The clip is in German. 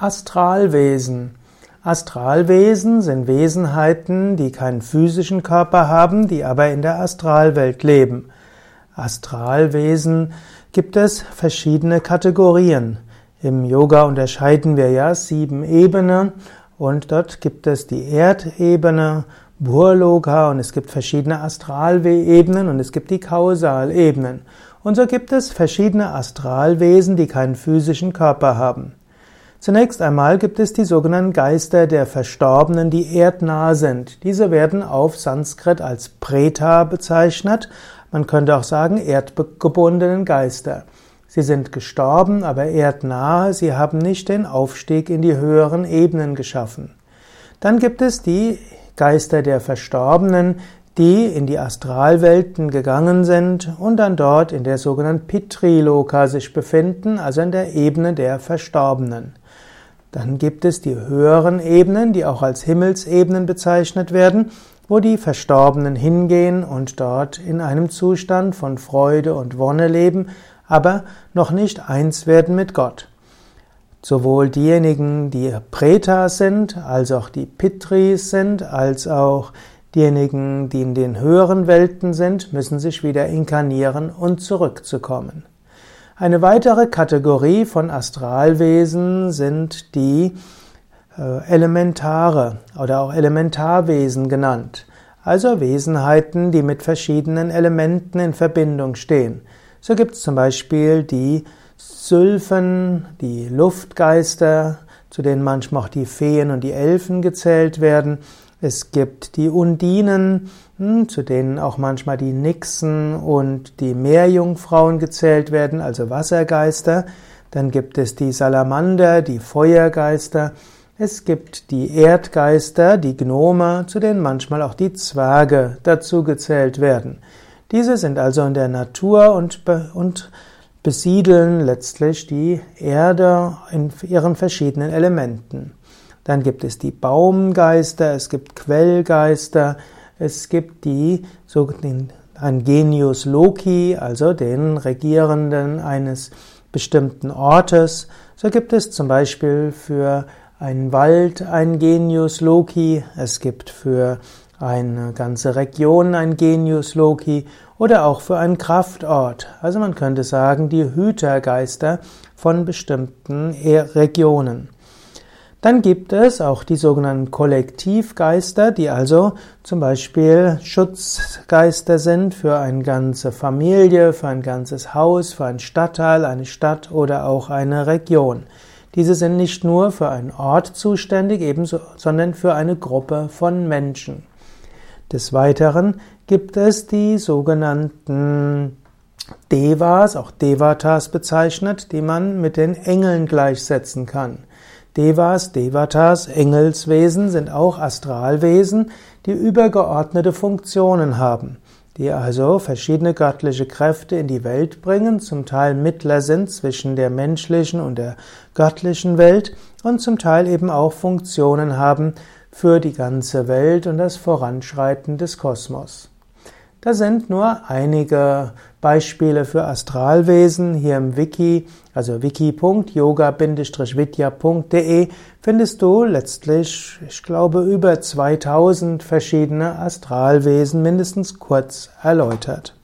Astralwesen. Astralwesen sind Wesenheiten, die keinen physischen Körper haben, die aber in der Astralwelt leben. Astralwesen gibt es verschiedene Kategorien. Im Yoga unterscheiden wir ja sieben Ebenen und dort gibt es die Erdebene, Burloka und es gibt verschiedene Astralebenen und es gibt die Kausalebenen. Und so gibt es verschiedene Astralwesen, die keinen physischen Körper haben. Zunächst einmal gibt es die sogenannten Geister der Verstorbenen, die erdnah sind. Diese werden auf Sanskrit als Preta bezeichnet. Man könnte auch sagen erdgebundenen Geister. Sie sind gestorben, aber erdnah. Sie haben nicht den Aufstieg in die höheren Ebenen geschaffen. Dann gibt es die Geister der Verstorbenen, die in die Astralwelten gegangen sind und dann dort in der sogenannten Pitriloka sich befinden, also in der Ebene der Verstorbenen. Dann gibt es die höheren Ebenen, die auch als Himmelsebenen bezeichnet werden, wo die Verstorbenen hingehen und dort in einem Zustand von Freude und Wonne leben, aber noch nicht eins werden mit Gott. Sowohl diejenigen, die Pretas sind, als auch die Pitris sind, als auch diejenigen, die in den höheren Welten sind, müssen sich wieder inkarnieren und zurückzukommen. Eine weitere Kategorie von Astralwesen sind die äh, Elementare oder auch Elementarwesen genannt, also Wesenheiten, die mit verschiedenen Elementen in Verbindung stehen. So gibt es zum Beispiel die Sylphen, die Luftgeister, zu denen manchmal auch die Feen und die Elfen gezählt werden. Es gibt die Undinen, hm, zu denen auch manchmal die Nixen und die Meerjungfrauen gezählt werden, also Wassergeister. Dann gibt es die Salamander, die Feuergeister. Es gibt die Erdgeister, die Gnome, zu denen manchmal auch die Zwerge dazu gezählt werden. Diese sind also in der Natur und, und besiedeln letztlich die Erde in ihren verschiedenen Elementen. Dann gibt es die Baumgeister, es gibt Quellgeister, es gibt die sogenannten Genius Loki, also den Regierenden eines bestimmten Ortes. So gibt es zum Beispiel für einen Wald ein Genius Loki, es gibt für eine ganze Region ein Genius Loki oder auch für einen Kraftort. Also man könnte sagen, die Hütergeister von bestimmten Regionen. Dann gibt es auch die sogenannten Kollektivgeister, die also zum Beispiel Schutzgeister sind für eine ganze Familie, für ein ganzes Haus, für einen Stadtteil, eine Stadt oder auch eine Region. Diese sind nicht nur für einen Ort zuständig, ebenso, sondern für eine Gruppe von Menschen. Des Weiteren gibt es die sogenannten Devas, auch Devatas bezeichnet, die man mit den Engeln gleichsetzen kann. Devas, Devatas, Engelswesen sind auch Astralwesen, die übergeordnete Funktionen haben, die also verschiedene göttliche Kräfte in die Welt bringen, zum Teil Mittler sind zwischen der menschlichen und der göttlichen Welt und zum Teil eben auch Funktionen haben für die ganze Welt und das Voranschreiten des Kosmos. Da sind nur einige Beispiele für Astralwesen hier im Wiki, also wiki.yoga-vidya.de findest du letztlich, ich glaube, über 2000 verschiedene Astralwesen mindestens kurz erläutert.